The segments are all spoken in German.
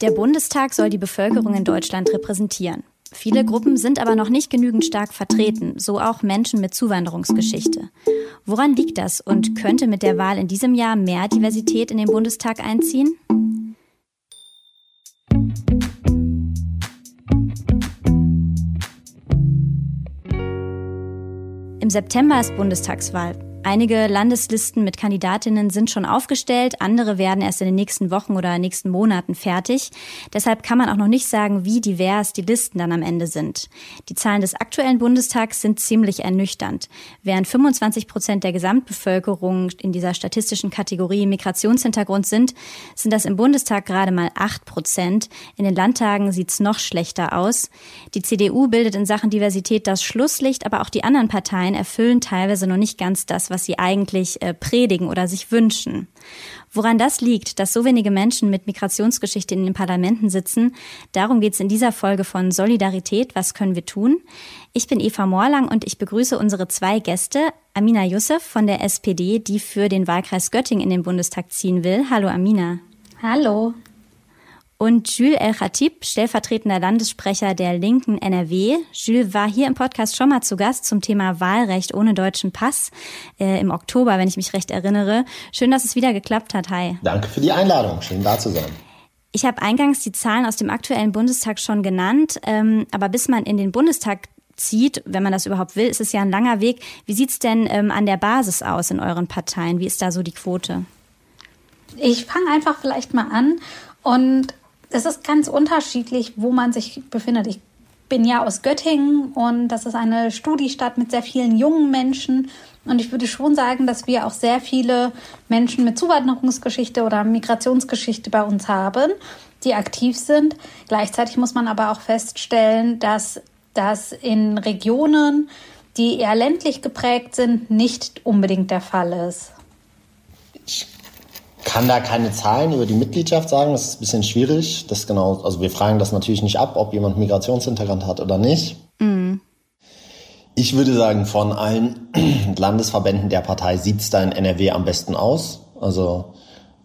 Der Bundestag soll die Bevölkerung in Deutschland repräsentieren. Viele Gruppen sind aber noch nicht genügend stark vertreten, so auch Menschen mit Zuwanderungsgeschichte. Woran liegt das und könnte mit der Wahl in diesem Jahr mehr Diversität in den Bundestag einziehen? Im September ist Bundestagswahl. Einige Landeslisten mit Kandidatinnen sind schon aufgestellt, andere werden erst in den nächsten Wochen oder nächsten Monaten fertig. Deshalb kann man auch noch nicht sagen, wie divers die Listen dann am Ende sind. Die Zahlen des aktuellen Bundestags sind ziemlich ernüchternd. Während 25 Prozent der Gesamtbevölkerung in dieser statistischen Kategorie Migrationshintergrund sind, sind das im Bundestag gerade mal acht Prozent. In den Landtagen sieht's noch schlechter aus. Die CDU bildet in Sachen Diversität das Schlusslicht, aber auch die anderen Parteien erfüllen teilweise noch nicht ganz das, was was sie eigentlich äh, predigen oder sich wünschen. Woran das liegt, dass so wenige Menschen mit Migrationsgeschichte in den Parlamenten sitzen, darum geht es in dieser Folge von Solidarität, was können wir tun? Ich bin Eva Morlang und ich begrüße unsere zwei Gäste, Amina Youssef von der SPD, die für den Wahlkreis Göttingen in den Bundestag ziehen will. Hallo Amina. Hallo und Jules El-Khatib, stellvertretender Landessprecher der Linken NRW. Jules war hier im Podcast schon mal zu Gast zum Thema Wahlrecht ohne deutschen Pass äh, im Oktober, wenn ich mich recht erinnere. Schön, dass es wieder geklappt hat. Hi. Danke für die Einladung. Schön da zu sein. Ich habe eingangs die Zahlen aus dem aktuellen Bundestag schon genannt, ähm, aber bis man in den Bundestag zieht, wenn man das überhaupt will, ist es ja ein langer Weg. Wie sieht's denn ähm, an der Basis aus in euren Parteien? Wie ist da so die Quote? Ich fange einfach vielleicht mal an und es ist ganz unterschiedlich, wo man sich befindet. Ich bin ja aus Göttingen und das ist eine Studiestadt mit sehr vielen jungen Menschen. Und ich würde schon sagen, dass wir auch sehr viele Menschen mit Zuwanderungsgeschichte oder Migrationsgeschichte bei uns haben, die aktiv sind. Gleichzeitig muss man aber auch feststellen, dass das in Regionen, die eher ländlich geprägt sind, nicht unbedingt der Fall ist. Ich kann da keine Zahlen über die Mitgliedschaft sagen. Das ist ein bisschen schwierig. Das genau, also wir fragen das natürlich nicht ab, ob jemand Migrationshintergrund hat oder nicht. Mhm. Ich würde sagen, von allen Landesverbänden der Partei sieht es da in NRW am besten aus. Also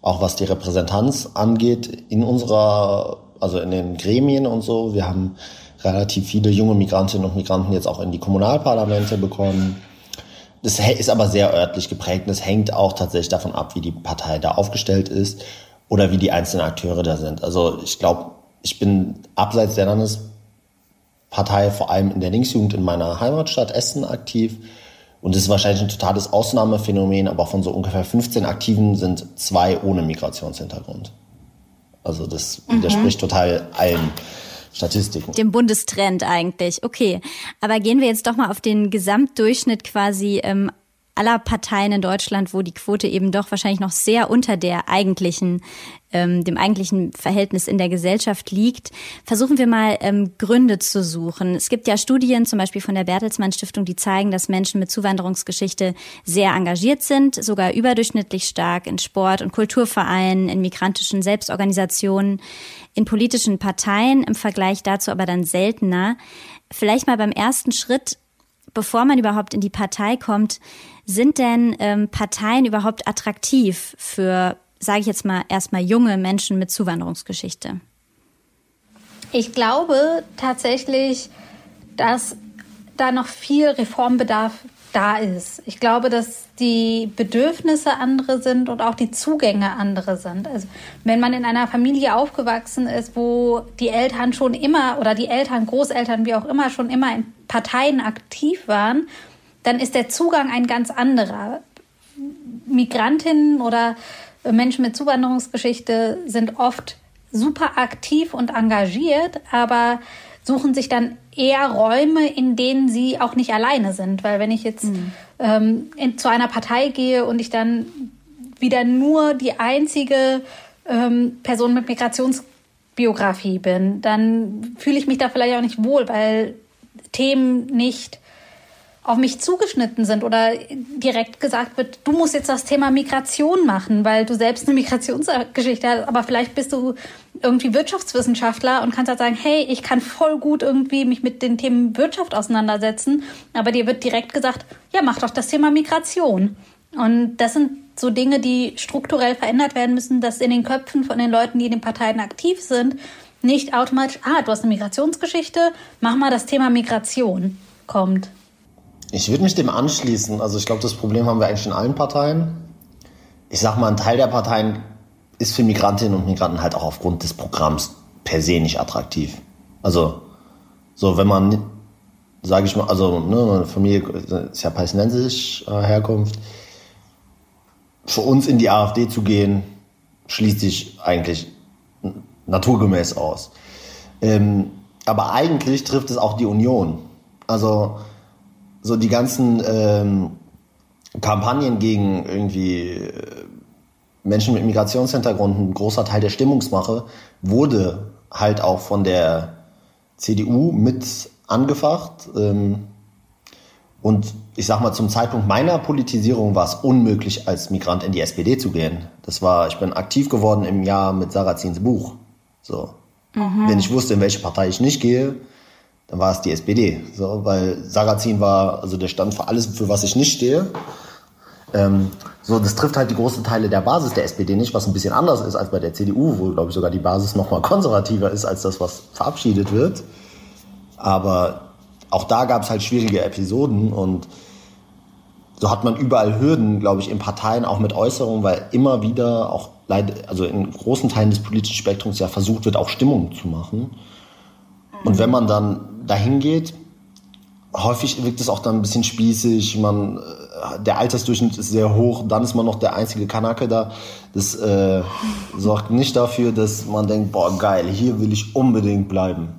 auch was die Repräsentanz angeht in unserer, also in den Gremien und so. Wir haben relativ viele junge Migrantinnen und Migranten jetzt auch in die Kommunalparlamente bekommen. Das ist aber sehr örtlich geprägt und es hängt auch tatsächlich davon ab, wie die Partei da aufgestellt ist oder wie die einzelnen Akteure da sind. Also ich glaube, ich bin abseits der Landespartei vor allem in der Linksjugend in meiner Heimatstadt Essen aktiv. Und das ist wahrscheinlich ein totales Ausnahmephänomen, aber von so ungefähr 15 Aktiven sind zwei ohne Migrationshintergrund. Also das mhm. widerspricht total allen Statistiken. Dem Bundestrend eigentlich. Okay. Aber gehen wir jetzt doch mal auf den Gesamtdurchschnitt quasi ähm, aller Parteien in Deutschland, wo die Quote eben doch wahrscheinlich noch sehr unter der eigentlichen, ähm, dem eigentlichen Verhältnis in der Gesellschaft liegt, versuchen wir mal ähm, Gründe zu suchen. Es gibt ja Studien, zum Beispiel von der Bertelsmann Stiftung, die zeigen, dass Menschen mit Zuwanderungsgeschichte sehr engagiert sind, sogar überdurchschnittlich stark in Sport- und Kulturvereinen, in migrantischen Selbstorganisationen, in politischen Parteien, im Vergleich dazu aber dann seltener. Vielleicht mal beim ersten Schritt bevor man überhaupt in die Partei kommt, sind denn ähm, Parteien überhaupt attraktiv für, sage ich jetzt mal, erstmal junge Menschen mit Zuwanderungsgeschichte? Ich glaube tatsächlich, dass da noch viel Reformbedarf da ist. Ich glaube, dass die Bedürfnisse andere sind und auch die Zugänge andere sind. Also wenn man in einer Familie aufgewachsen ist, wo die Eltern schon immer oder die Eltern, Großeltern, wie auch immer, schon immer in Parteien aktiv waren, dann ist der Zugang ein ganz anderer. Migrantinnen oder Menschen mit Zuwanderungsgeschichte sind oft super aktiv und engagiert, aber suchen sich dann eher Räume, in denen sie auch nicht alleine sind. Weil wenn ich jetzt mhm. ähm, in, zu einer Partei gehe und ich dann wieder nur die einzige ähm, Person mit Migrationsbiografie bin, dann fühle ich mich da vielleicht auch nicht wohl, weil Themen nicht auf mich zugeschnitten sind oder direkt gesagt wird, du musst jetzt das Thema Migration machen, weil du selbst eine Migrationsgeschichte hast, aber vielleicht bist du irgendwie Wirtschaftswissenschaftler und kannst halt sagen, hey, ich kann voll gut irgendwie mich mit den Themen Wirtschaft auseinandersetzen, aber dir wird direkt gesagt, ja, mach doch das Thema Migration. Und das sind so Dinge, die strukturell verändert werden müssen, dass in den Köpfen von den Leuten, die in den Parteien aktiv sind, nicht automatisch, ah, du hast eine Migrationsgeschichte, mach mal das Thema Migration kommt. Ich würde mich dem anschließen. Also ich glaube, das Problem haben wir eigentlich in allen Parteien. Ich sag mal, ein Teil der Parteien ist für Migrantinnen und Migranten halt auch aufgrund des Programms per se nicht attraktiv. Also so, wenn man, sage ich mal, also ne, meine Familie ist ja palästinensisch äh, Herkunft, für uns in die AfD zu gehen, schließt sich eigentlich naturgemäß aus. Ähm, aber eigentlich trifft es auch die Union. Also so die ganzen ähm, Kampagnen gegen irgendwie äh, Menschen mit Migrationshintergrund, ein großer Teil der Stimmungsmache, wurde halt auch von der CDU mit angefacht. Ähm, und ich sag mal, zum Zeitpunkt meiner Politisierung war es unmöglich, als Migrant in die SPD zu gehen. Das war, ich bin aktiv geworden im Jahr mit Sarrazins Buch. So. Mhm. Wenn ich wusste, in welche Partei ich nicht gehe, dann war es die SPD. So, weil Sarrazin war, also der stand für alles, für was ich nicht stehe. Ähm, so, das trifft halt die großen Teile der Basis der SPD nicht, was ein bisschen anders ist als bei der CDU, wo, glaube ich, sogar die Basis noch mal konservativer ist als das, was verabschiedet wird. Aber auch da gab es halt schwierige Episoden und so hat man überall Hürden, glaube ich, in Parteien, auch mit Äußerungen, weil immer wieder auch also in großen Teilen des politischen Spektrums ja versucht wird, auch Stimmung zu machen. Und wenn man dann dahin geht, häufig wirkt es auch dann ein bisschen spießig, man, äh, der Altersdurchschnitt ist sehr hoch, dann ist man noch der einzige Kanake da. Das äh, sorgt nicht dafür, dass man denkt, boah geil, hier will ich unbedingt bleiben.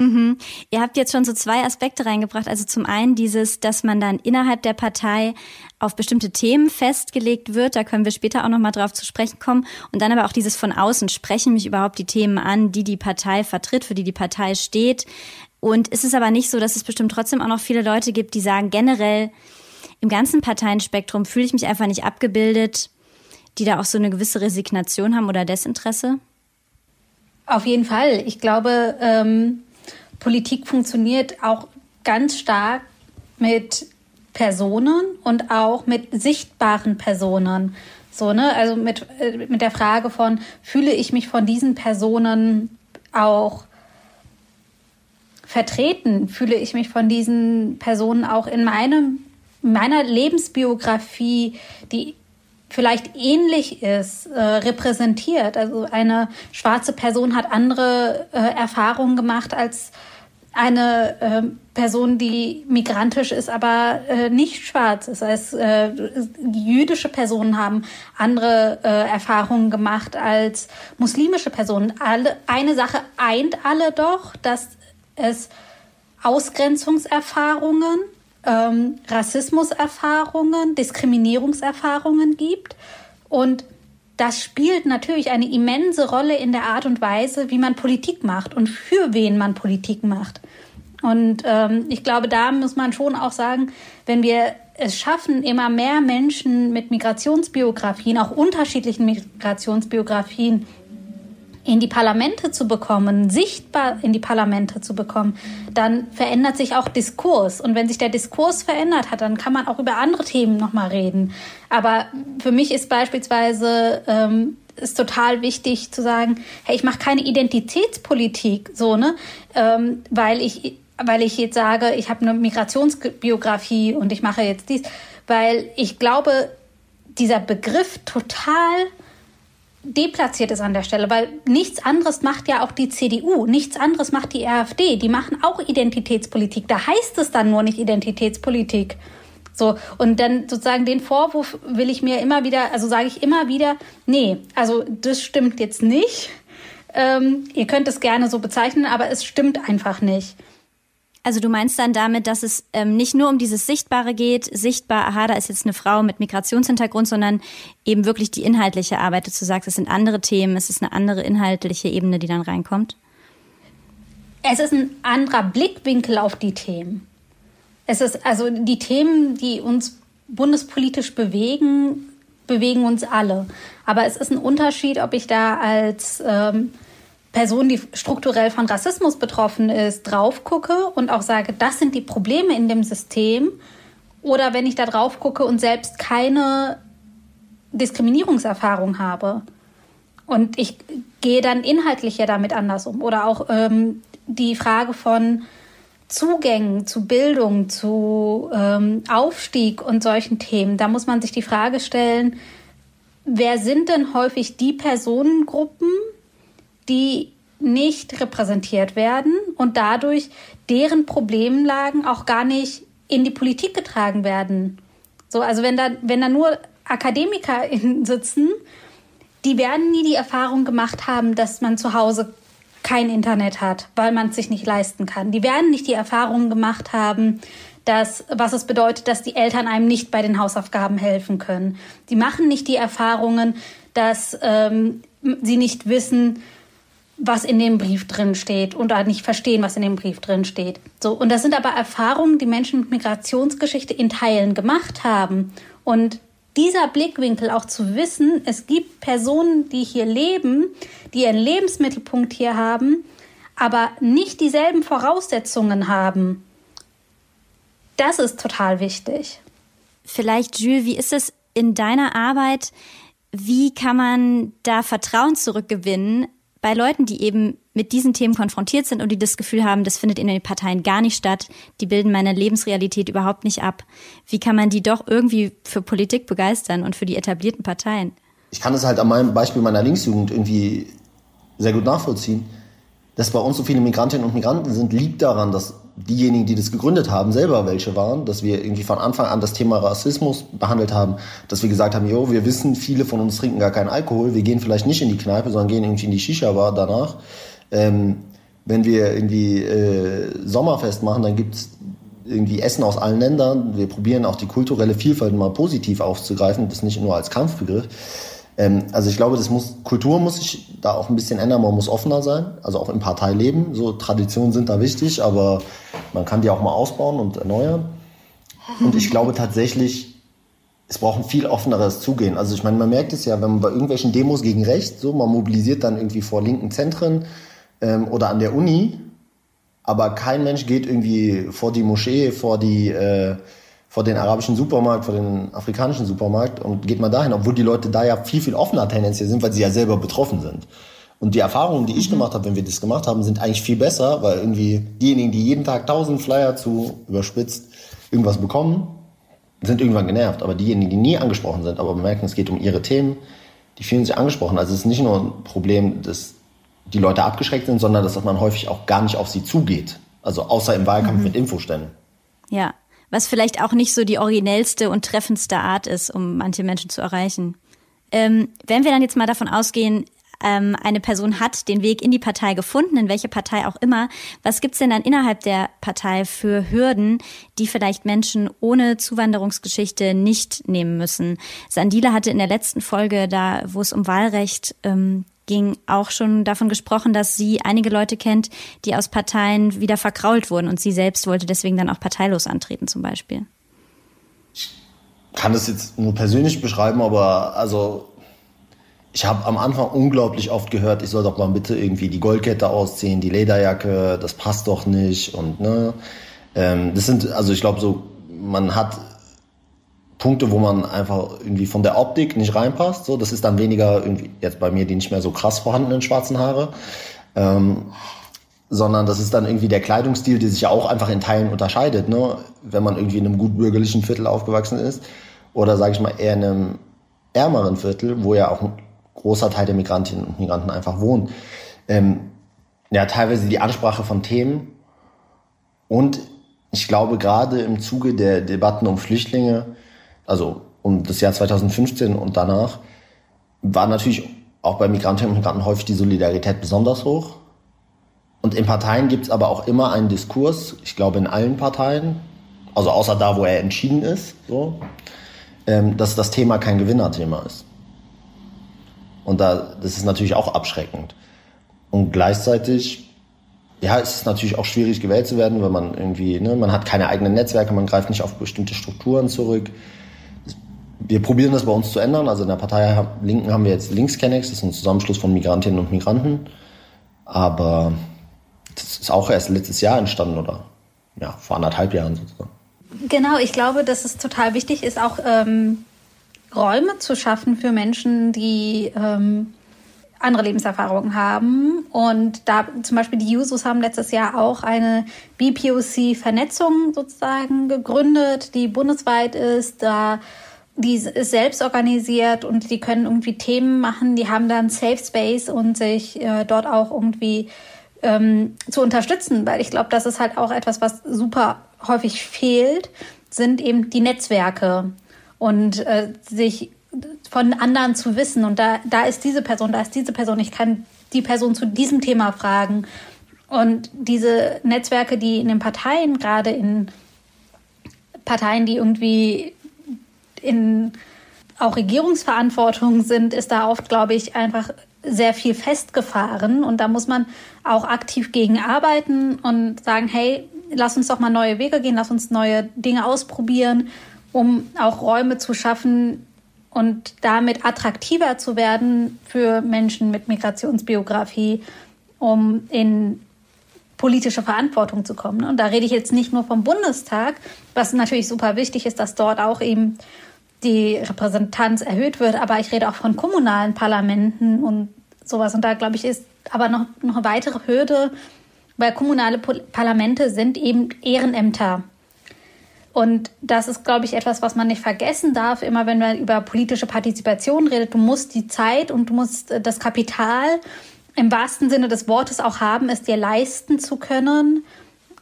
Mhm. Ihr habt jetzt schon so zwei Aspekte reingebracht. Also zum einen dieses, dass man dann innerhalb der Partei auf bestimmte Themen festgelegt wird. Da können wir später auch nochmal drauf zu sprechen kommen. Und dann aber auch dieses von außen. Sprechen mich überhaupt die Themen an, die die Partei vertritt, für die die Partei steht. Und es ist aber nicht so, dass es bestimmt trotzdem auch noch viele Leute gibt, die sagen, generell im ganzen Parteienspektrum fühle ich mich einfach nicht abgebildet, die da auch so eine gewisse Resignation haben oder Desinteresse? Auf jeden Fall. Ich glaube, ähm, Politik funktioniert auch ganz stark mit Personen und auch mit sichtbaren Personen. So, ne? Also mit, äh, mit der Frage von, fühle ich mich von diesen Personen auch vertreten? Fühle ich mich von diesen Personen auch in meinem, meiner Lebensbiografie, die vielleicht ähnlich ist, äh, repräsentiert. Also eine schwarze Person hat andere äh, Erfahrungen gemacht als eine äh, Person, die migrantisch ist, aber äh, nicht schwarz ist. Das heißt, äh, jüdische Personen haben andere äh, Erfahrungen gemacht als muslimische Personen. Alle, eine Sache eint alle doch, dass es Ausgrenzungserfahrungen ähm, Rassismuserfahrungen, Diskriminierungserfahrungen gibt. Und das spielt natürlich eine immense Rolle in der Art und Weise, wie man Politik macht und für wen man Politik macht. Und ähm, ich glaube, da muss man schon auch sagen, wenn wir es schaffen, immer mehr Menschen mit Migrationsbiografien, auch unterschiedlichen Migrationsbiografien, in die Parlamente zu bekommen, sichtbar in die Parlamente zu bekommen, dann verändert sich auch Diskurs. Und wenn sich der Diskurs verändert hat, dann kann man auch über andere Themen nochmal reden. Aber für mich ist beispielsweise ähm, ist total wichtig zu sagen, hey, ich mache keine Identitätspolitik, so ne, ähm, weil ich weil ich jetzt sage, ich habe eine Migrationsbiografie und ich mache jetzt dies, weil ich glaube, dieser Begriff total deplatziert ist an der Stelle, weil nichts anderes macht ja auch die CDU, nichts anderes macht die AfD. Die machen auch Identitätspolitik. Da heißt es dann nur nicht Identitätspolitik. So, und dann sozusagen den Vorwurf will ich mir immer wieder, also sage ich immer wieder, nee, also das stimmt jetzt nicht. Ähm, ihr könnt es gerne so bezeichnen, aber es stimmt einfach nicht. Also du meinst dann damit, dass es ähm, nicht nur um dieses Sichtbare geht, sichtbar, aha, da ist jetzt eine Frau mit Migrationshintergrund, sondern eben wirklich die inhaltliche Arbeit, dass du sagst, es sind andere Themen, es ist eine andere inhaltliche Ebene, die dann reinkommt? Es ist ein anderer Blickwinkel auf die Themen. Es ist also die Themen, die uns bundespolitisch bewegen, bewegen uns alle. Aber es ist ein Unterschied, ob ich da als ähm, Person, die strukturell von Rassismus betroffen ist, drauf gucke und auch sage, das sind die Probleme in dem System Oder wenn ich da drauf gucke und selbst keine Diskriminierungserfahrung habe. Und ich gehe dann inhaltlich ja damit anders um. Oder auch ähm, die Frage von Zugängen zu Bildung, zu ähm, Aufstieg und solchen Themen. Da muss man sich die Frage stellen, wer sind denn häufig die Personengruppen, die nicht repräsentiert werden und dadurch deren Problemlagen auch gar nicht in die Politik getragen werden. So, also wenn da, wenn da nur Akademiker sitzen, die werden nie die Erfahrung gemacht haben, dass man zu Hause kein Internet hat, weil man es sich nicht leisten kann. Die werden nicht die Erfahrung gemacht haben, dass, was es bedeutet, dass die Eltern einem nicht bei den Hausaufgaben helfen können. Die machen nicht die Erfahrungen, dass ähm, sie nicht wissen, was in dem Brief drin steht und nicht verstehen, was in dem Brief drin steht. So und das sind aber Erfahrungen, die Menschen mit Migrationsgeschichte in Teilen gemacht haben und dieser Blickwinkel auch zu wissen, es gibt Personen, die hier leben, die ihren Lebensmittelpunkt hier haben, aber nicht dieselben Voraussetzungen haben. Das ist total wichtig. Vielleicht, Jules, wie ist es in deiner Arbeit? Wie kann man da Vertrauen zurückgewinnen bei Leuten, die eben mit diesen Themen konfrontiert sind und die das Gefühl haben, das findet in den Parteien gar nicht statt, die bilden meine Lebensrealität überhaupt nicht ab. Wie kann man die doch irgendwie für Politik begeistern und für die etablierten Parteien? Ich kann das halt an meinem Beispiel meiner Linksjugend irgendwie sehr gut nachvollziehen. Dass bei uns so viele Migrantinnen und Migranten sind, liegt daran, dass diejenigen, die das gegründet haben, selber welche waren, dass wir irgendwie von Anfang an das Thema Rassismus behandelt haben, dass wir gesagt haben, jo, wir wissen, viele von uns trinken gar keinen Alkohol, wir gehen vielleicht nicht in die Kneipe, sondern gehen irgendwie in die Shisha-Bar danach. Ähm, wenn wir irgendwie äh, Sommerfest machen, dann gibt's irgendwie Essen aus allen Ländern. Wir probieren auch die kulturelle Vielfalt mal positiv aufzugreifen, das nicht nur als Kampfbegriff. Ähm, also ich glaube, das muss, Kultur muss sich da auch ein bisschen ändern, man muss offener sein, also auch im Parteileben. So Traditionen sind da wichtig, aber man kann die auch mal ausbauen und erneuern. Und ich glaube tatsächlich, es braucht ein viel offeneres Zugehen. Also ich meine, man merkt es ja, wenn man bei irgendwelchen Demos gegen Recht, so man mobilisiert dann irgendwie vor linken Zentren ähm, oder an der Uni, aber kein Mensch geht irgendwie vor die Moschee, vor die äh, vor den arabischen Supermarkt, vor den afrikanischen Supermarkt und geht mal dahin, obwohl die Leute da ja viel, viel offener tendenziell sind, weil sie ja selber betroffen sind. Und die Erfahrungen, die ich mhm. gemacht habe, wenn wir das gemacht haben, sind eigentlich viel besser, weil irgendwie diejenigen, die jeden Tag tausend Flyer zu überspitzt irgendwas bekommen, sind irgendwann genervt. Aber diejenigen, die nie angesprochen sind, aber merken, es geht um ihre Themen, die fühlen sich angesprochen. Also es ist nicht nur ein Problem, dass die Leute abgeschreckt sind, sondern dass man häufig auch gar nicht auf sie zugeht. Also außer im Wahlkampf mhm. mit Infoständen. Ja, was vielleicht auch nicht so die originellste und treffendste Art ist, um manche Menschen zu erreichen. Ähm, wenn wir dann jetzt mal davon ausgehen, ähm, eine Person hat den Weg in die Partei gefunden, in welche Partei auch immer, was gibt's denn dann innerhalb der Partei für Hürden, die vielleicht Menschen ohne Zuwanderungsgeschichte nicht nehmen müssen? Sandila hatte in der letzten Folge, da wo es um Wahlrecht ähm, ging auch schon davon gesprochen, dass sie einige Leute kennt, die aus Parteien wieder verkrault wurden und sie selbst wollte deswegen dann auch parteilos antreten zum Beispiel. Ich kann das jetzt nur persönlich beschreiben, aber also ich habe am Anfang unglaublich oft gehört, ich soll doch mal bitte irgendwie die Goldkette ausziehen, die Lederjacke, das passt doch nicht und ne. Ähm, das sind, also ich glaube so, man hat Punkte, wo man einfach irgendwie von der Optik nicht reinpasst. So, das ist dann weniger irgendwie jetzt bei mir die nicht mehr so krass vorhandenen schwarzen Haare, ähm, sondern das ist dann irgendwie der Kleidungsstil, der sich ja auch einfach in Teilen unterscheidet, ne? wenn man irgendwie in einem gut bürgerlichen Viertel aufgewachsen ist oder sage ich mal eher in einem ärmeren Viertel, wo ja auch ein großer Teil der Migrantinnen und Migranten einfach wohnt. Ähm, ja, teilweise die Ansprache von Themen und ich glaube gerade im Zuge der Debatten um Flüchtlinge also um das Jahr 2015 und danach, war natürlich auch bei Migrantinnen und Migranten häufig die Solidarität besonders hoch. Und in Parteien gibt es aber auch immer einen Diskurs, ich glaube in allen Parteien, also außer da, wo er entschieden ist, so, ähm, dass das Thema kein Gewinnerthema ist. Und da, das ist natürlich auch abschreckend. Und gleichzeitig, ja, es ist natürlich auch schwierig gewählt zu werden, wenn man irgendwie, ne, man hat keine eigenen Netzwerke, man greift nicht auf bestimmte Strukturen zurück wir probieren das bei uns zu ändern. Also in der Partei Linken haben wir jetzt Linkskennex, das ist ein Zusammenschluss von Migrantinnen und Migranten. Aber das ist auch erst letztes Jahr entstanden oder ja, vor anderthalb Jahren sozusagen. Genau, ich glaube, dass es total wichtig ist, auch ähm, Räume zu schaffen für Menschen, die ähm, andere Lebenserfahrungen haben. Und da zum Beispiel die Jusos haben letztes Jahr auch eine BPOC-Vernetzung sozusagen gegründet, die bundesweit ist. Da die ist selbst organisiert und die können irgendwie Themen machen, die haben dann Safe Space und sich äh, dort auch irgendwie ähm, zu unterstützen, weil ich glaube, das ist halt auch etwas, was super häufig fehlt, sind eben die Netzwerke und äh, sich von anderen zu wissen. Und da, da ist diese Person, da ist diese Person. Ich kann die Person zu diesem Thema fragen. Und diese Netzwerke, die in den Parteien, gerade in Parteien, die irgendwie in auch Regierungsverantwortung sind, ist da oft, glaube ich, einfach sehr viel festgefahren. Und da muss man auch aktiv gegen arbeiten und sagen, hey, lass uns doch mal neue Wege gehen, lass uns neue Dinge ausprobieren, um auch Räume zu schaffen und damit attraktiver zu werden für Menschen mit Migrationsbiografie, um in politische Verantwortung zu kommen. Und da rede ich jetzt nicht nur vom Bundestag, was natürlich super wichtig ist, dass dort auch eben die Repräsentanz erhöht wird, aber ich rede auch von kommunalen Parlamenten und sowas. Und da glaube ich, ist aber noch, noch eine weitere Hürde, weil kommunale Parlamente sind eben Ehrenämter. Und das ist, glaube ich, etwas, was man nicht vergessen darf, immer wenn man über politische Partizipation redet. Du musst die Zeit und du musst äh, das Kapital im wahrsten Sinne des Wortes auch haben, es dir leisten zu können,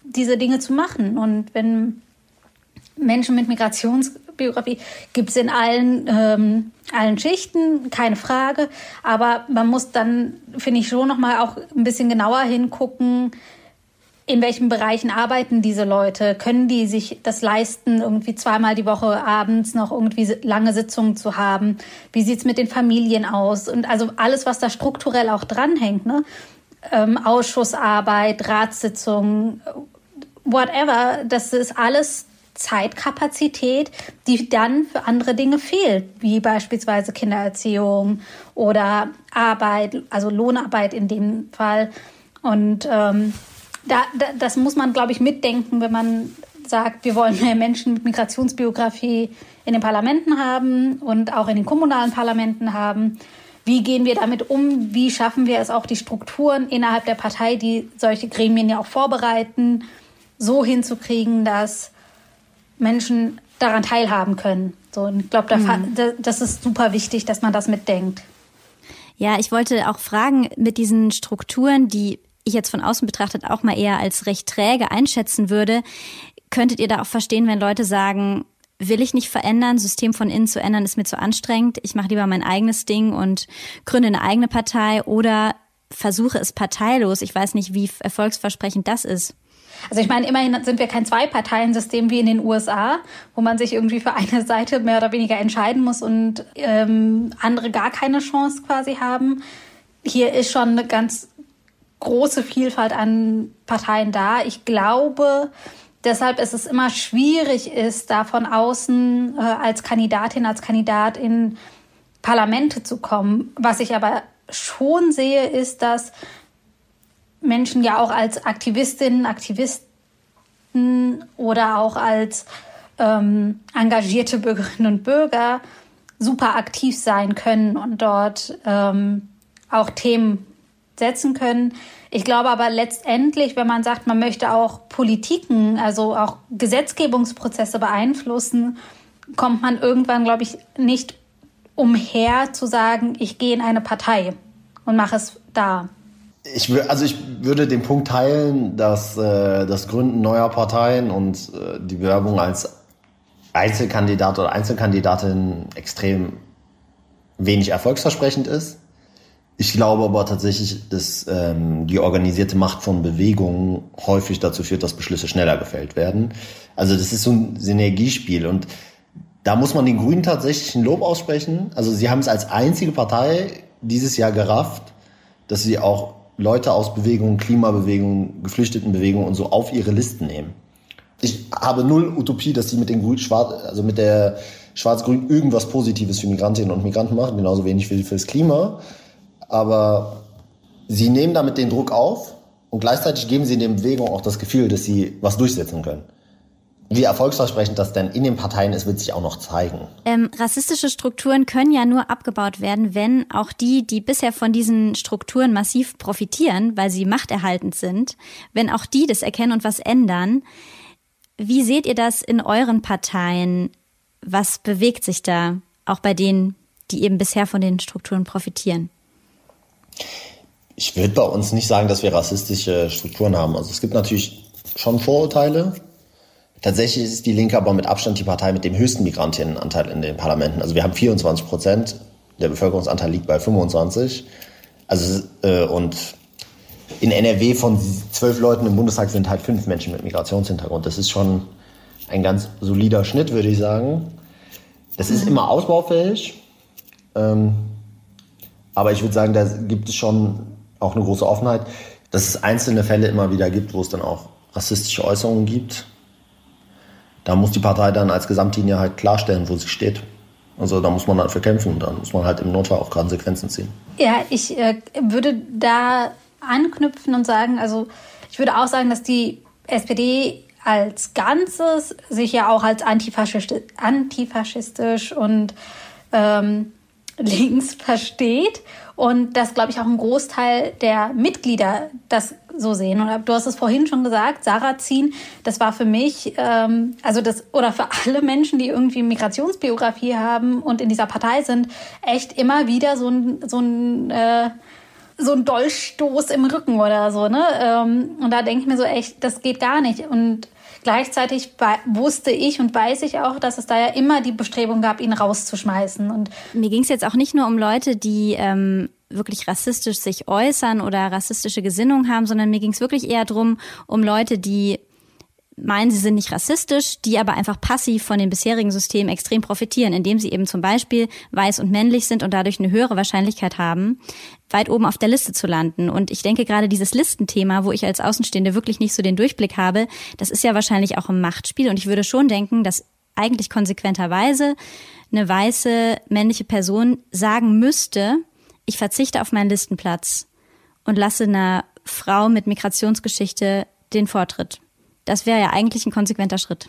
diese Dinge zu machen. Und wenn Menschen mit Migrationsbiografie gibt es in allen, ähm, allen Schichten, keine Frage. Aber man muss dann, finde ich, schon nochmal auch ein bisschen genauer hingucken, in welchen Bereichen arbeiten diese Leute? Können die sich das leisten, irgendwie zweimal die Woche abends noch irgendwie lange Sitzungen zu haben? Wie sieht's mit den Familien aus? Und also alles, was da strukturell auch dranhängt, ne? Ähm, Ausschussarbeit, Ratssitzungen, whatever, das ist alles Zeitkapazität, die dann für andere Dinge fehlt, wie beispielsweise Kindererziehung oder Arbeit, also Lohnarbeit in dem Fall. Und ähm, da, da, das muss man, glaube ich, mitdenken, wenn man sagt, wir wollen mehr Menschen mit Migrationsbiografie in den Parlamenten haben und auch in den kommunalen Parlamenten haben. Wie gehen wir damit um? Wie schaffen wir es auch, die Strukturen innerhalb der Partei, die solche Gremien ja auch vorbereiten, so hinzukriegen, dass Menschen daran teilhaben können? So, und ich glaube, mhm. das ist super wichtig, dass man das mitdenkt. Ja, ich wollte auch fragen, mit diesen Strukturen, die ich jetzt von außen betrachtet auch mal eher als recht träge einschätzen würde, könntet ihr da auch verstehen, wenn Leute sagen, will ich nicht verändern, System von innen zu ändern ist mir zu anstrengend, ich mache lieber mein eigenes Ding und gründe eine eigene Partei oder versuche es parteilos. Ich weiß nicht, wie erfolgsversprechend das ist. Also ich meine, immerhin sind wir kein Zwei-Parteien-System wie in den USA, wo man sich irgendwie für eine Seite mehr oder weniger entscheiden muss und ähm, andere gar keine Chance quasi haben. Hier ist schon eine ganz große Vielfalt an Parteien da. Ich glaube, deshalb ist es immer schwierig ist, da von außen äh, als Kandidatin, als Kandidat in Parlamente zu kommen. Was ich aber schon sehe, ist, dass Menschen ja auch als Aktivistinnen, Aktivisten oder auch als ähm, engagierte Bürgerinnen und Bürger super aktiv sein können und dort ähm, auch Themen setzen können. Ich glaube aber letztendlich, wenn man sagt, man möchte auch Politiken, also auch Gesetzgebungsprozesse beeinflussen, kommt man irgendwann, glaube ich, nicht umher zu sagen, ich gehe in eine Partei und mache es da. Ich, also ich würde den Punkt teilen, dass äh, das Gründen neuer Parteien und äh, die Bewerbung als Einzelkandidat oder Einzelkandidatin extrem wenig erfolgsversprechend ist. Ich glaube aber tatsächlich, dass ähm, die organisierte Macht von Bewegungen häufig dazu führt, dass Beschlüsse schneller gefällt werden. Also das ist so ein Synergiespiel und da muss man den Grünen tatsächlich ein Lob aussprechen. Also sie haben es als einzige Partei dieses Jahr gerafft, dass sie auch Leute aus Bewegungen, Klimabewegungen, Geflüchtetenbewegungen und so auf ihre Listen nehmen. Ich habe null Utopie, dass sie mit den Grün, Schwarz, also mit der Schwarz-Grün irgendwas Positives für Migrantinnen und Migranten machen, genauso wenig wie fürs Klima aber sie nehmen damit den Druck auf und gleichzeitig geben sie in der Bewegung auch das Gefühl, dass sie was durchsetzen können. Wie erfolgsversprechend das denn in den Parteien ist, wird sich auch noch zeigen. Ähm, rassistische Strukturen können ja nur abgebaut werden, wenn auch die, die bisher von diesen Strukturen massiv profitieren, weil sie machterhaltend sind, wenn auch die das erkennen und was ändern. Wie seht ihr das in euren Parteien? Was bewegt sich da, auch bei denen, die eben bisher von den Strukturen profitieren? Ich würde bei uns nicht sagen, dass wir rassistische Strukturen haben. Also es gibt natürlich schon Vorurteile, Tatsächlich ist die Linke aber mit Abstand die Partei mit dem höchsten Migrantinnenanteil in den Parlamenten. Also wir haben 24 Prozent, der Bevölkerungsanteil liegt bei 25. Also äh, und in NRW von zwölf Leuten im Bundestag sind halt fünf Menschen mit Migrationshintergrund. Das ist schon ein ganz solider Schnitt, würde ich sagen. Das ist immer ausbaufähig. Ähm, aber ich würde sagen, da gibt es schon auch eine große Offenheit, dass es einzelne Fälle immer wieder gibt, wo es dann auch rassistische Äußerungen gibt da muss die Partei dann als Gesamtlinie halt klarstellen, wo sie steht. Also da muss man dafür kämpfen und dann muss man halt im Notfall auch Konsequenzen ziehen. Ja, ich äh, würde da anknüpfen und sagen, also ich würde auch sagen, dass die SPD als Ganzes sich ja auch als antifaschistisch, antifaschistisch und ähm, links versteht und dass, glaube ich, auch ein Großteil der Mitglieder das so sehen. Und du hast es vorhin schon gesagt, Sarrazin, das war für mich, ähm, also das, oder für alle Menschen, die irgendwie Migrationsbiografie haben und in dieser Partei sind, echt immer wieder so ein, so ein, äh, so ein Dolchstoß im Rücken oder so, ne? Ähm, und da denke ich mir so echt, das geht gar nicht. Und gleichzeitig wusste ich und weiß ich auch, dass es da ja immer die Bestrebung gab, ihn rauszuschmeißen. Und mir ging es jetzt auch nicht nur um Leute, die ähm, wirklich rassistisch sich äußern oder rassistische Gesinnung haben, sondern mir ging es wirklich eher drum um Leute, die meinen, sie sind nicht rassistisch, die aber einfach passiv von den bisherigen Systemen extrem profitieren, indem sie eben zum Beispiel weiß und männlich sind und dadurch eine höhere Wahrscheinlichkeit haben, weit oben auf der Liste zu landen. Und ich denke gerade dieses Listenthema, wo ich als Außenstehende wirklich nicht so den Durchblick habe, das ist ja wahrscheinlich auch ein Machtspiel. Und ich würde schon denken, dass eigentlich konsequenterweise eine weiße männliche Person sagen müsste, ich verzichte auf meinen Listenplatz und lasse einer Frau mit Migrationsgeschichte den Vortritt. Das wäre ja eigentlich ein konsequenter Schritt.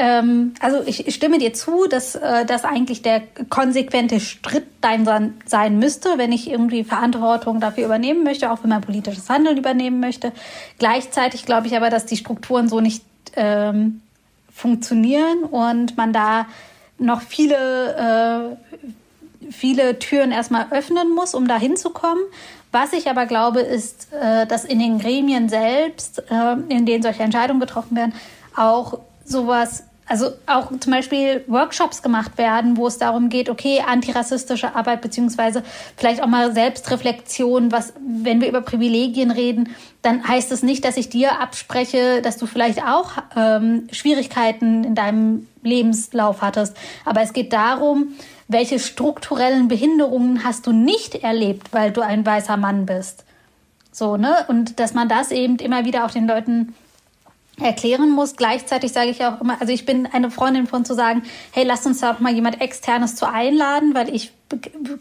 Ähm, also ich stimme dir zu, dass äh, das eigentlich der konsequente Schritt dein sein müsste, wenn ich irgendwie Verantwortung dafür übernehmen möchte, auch wenn man politisches Handeln übernehmen möchte. Gleichzeitig glaube ich aber, dass die Strukturen so nicht ähm, funktionieren und man da noch viele äh, viele Türen erstmal öffnen muss, um da hinzukommen. Was ich aber glaube, ist, äh, dass in den Gremien selbst, äh, in denen solche Entscheidungen getroffen werden, auch sowas, also auch zum Beispiel Workshops gemacht werden, wo es darum geht, okay, antirassistische Arbeit beziehungsweise vielleicht auch mal Selbstreflexion, was, wenn wir über Privilegien reden, dann heißt es nicht, dass ich dir abspreche, dass du vielleicht auch ähm, Schwierigkeiten in deinem Lebenslauf hattest. Aber es geht darum, welche strukturellen Behinderungen hast du nicht erlebt, weil du ein weißer Mann bist? So, ne? Und dass man das eben immer wieder auch den Leuten erklären muss. Gleichzeitig sage ich auch immer, also ich bin eine Freundin von zu sagen, hey, lass uns da auch mal jemand externes zu einladen, weil ich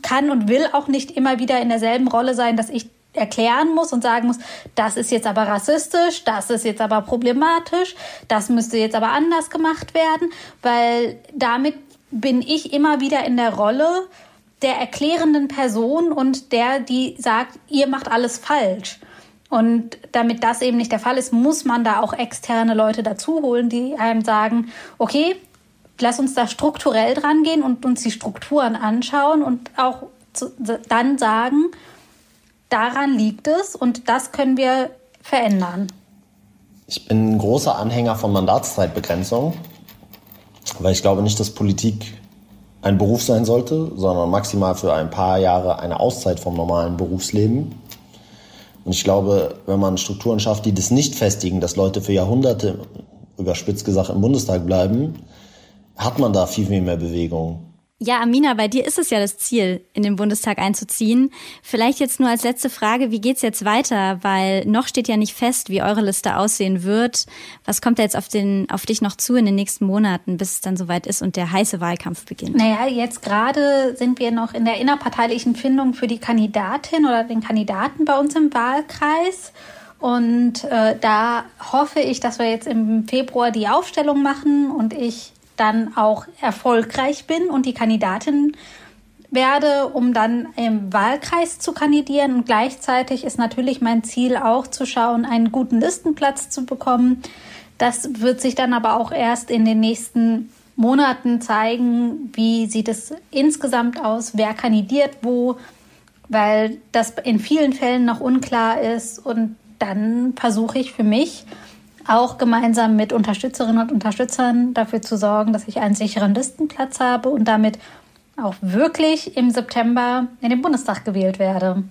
kann und will auch nicht immer wieder in derselben Rolle sein, dass ich erklären muss und sagen muss, das ist jetzt aber rassistisch, das ist jetzt aber problematisch, das müsste jetzt aber anders gemacht werden, weil damit bin ich immer wieder in der Rolle der erklärenden Person und der, die sagt, ihr macht alles falsch. Und damit das eben nicht der Fall ist, muss man da auch externe Leute dazu holen, die einem sagen, okay, lass uns da strukturell dran gehen und uns die Strukturen anschauen und auch zu, dann sagen, daran liegt es und das können wir verändern. Ich bin ein großer Anhänger von Mandatszeitbegrenzung weil ich glaube nicht, dass Politik ein Beruf sein sollte, sondern maximal für ein paar Jahre eine Auszeit vom normalen Berufsleben. Und ich glaube, wenn man Strukturen schafft, die das nicht festigen, dass Leute für Jahrhunderte, überspitzt gesagt, im Bundestag bleiben, hat man da viel, viel mehr Bewegung. Ja, Amina, bei dir ist es ja das Ziel, in den Bundestag einzuziehen. Vielleicht jetzt nur als letzte Frage, wie geht's jetzt weiter? Weil noch steht ja nicht fest, wie eure Liste aussehen wird. Was kommt da jetzt auf, den, auf dich noch zu in den nächsten Monaten, bis es dann soweit ist und der heiße Wahlkampf beginnt? Naja, jetzt gerade sind wir noch in der innerparteilichen Findung für die Kandidatin oder den Kandidaten bei uns im Wahlkreis. Und äh, da hoffe ich, dass wir jetzt im Februar die Aufstellung machen und ich dann auch erfolgreich bin und die Kandidatin werde, um dann im Wahlkreis zu kandidieren. Und gleichzeitig ist natürlich mein Ziel auch zu schauen, einen guten Listenplatz zu bekommen. Das wird sich dann aber auch erst in den nächsten Monaten zeigen, wie sieht es insgesamt aus, wer kandidiert wo, weil das in vielen Fällen noch unklar ist. Und dann versuche ich für mich auch gemeinsam mit Unterstützerinnen und Unterstützern dafür zu sorgen, dass ich einen sicheren Listenplatz habe und damit auch wirklich im September in den Bundestag gewählt werde.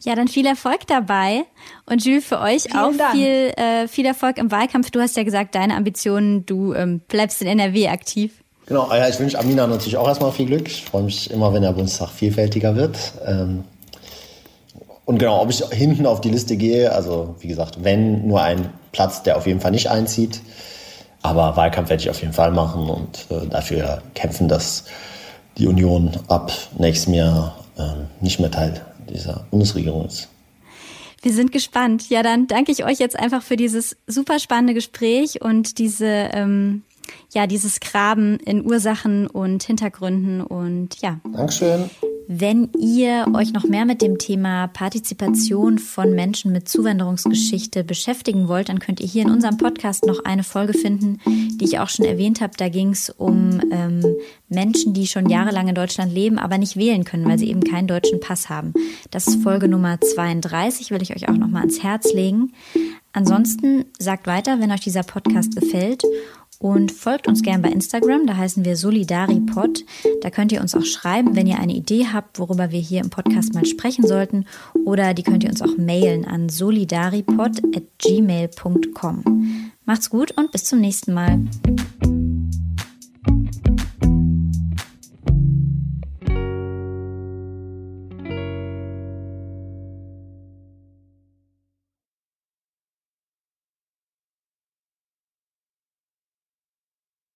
Ja, dann viel Erfolg dabei. Und Jules, für euch Vielen auch viel, äh, viel Erfolg im Wahlkampf. Du hast ja gesagt, deine Ambitionen, du ähm, bleibst in NRW aktiv. Genau, ja, ich wünsche Amina natürlich auch erstmal viel Glück. Ich freue mich immer, wenn der Bundestag vielfältiger wird. Ähm, und genau, ob ich hinten auf die Liste gehe, also wie gesagt, wenn nur ein Platz, der auf jeden Fall nicht einzieht. Aber Wahlkampf werde ich auf jeden Fall machen und äh, dafür kämpfen, dass die Union ab nächstem Jahr äh, nicht mehr Teil dieser Bundesregierung ist. Wir sind gespannt. Ja, dann danke ich euch jetzt einfach für dieses super spannende Gespräch und diese, ähm, ja, dieses Graben in Ursachen und Hintergründen und ja. Dankeschön. Wenn ihr euch noch mehr mit dem Thema Partizipation von Menschen mit Zuwanderungsgeschichte beschäftigen wollt, dann könnt ihr hier in unserem Podcast noch eine Folge finden, die ich auch schon erwähnt habe. Da ging es um ähm, Menschen, die schon jahrelang in Deutschland leben, aber nicht wählen können, weil sie eben keinen deutschen Pass haben. Das ist Folge Nummer 32, will ich euch auch noch mal ans Herz legen. Ansonsten sagt weiter, wenn euch dieser Podcast gefällt und folgt uns gern bei Instagram, da heißen wir Solidaripod. Da könnt ihr uns auch schreiben, wenn ihr eine Idee habt, worüber wir hier im Podcast mal sprechen sollten. Oder die könnt ihr uns auch mailen an solidaripod.gmail.com. Macht's gut und bis zum nächsten Mal.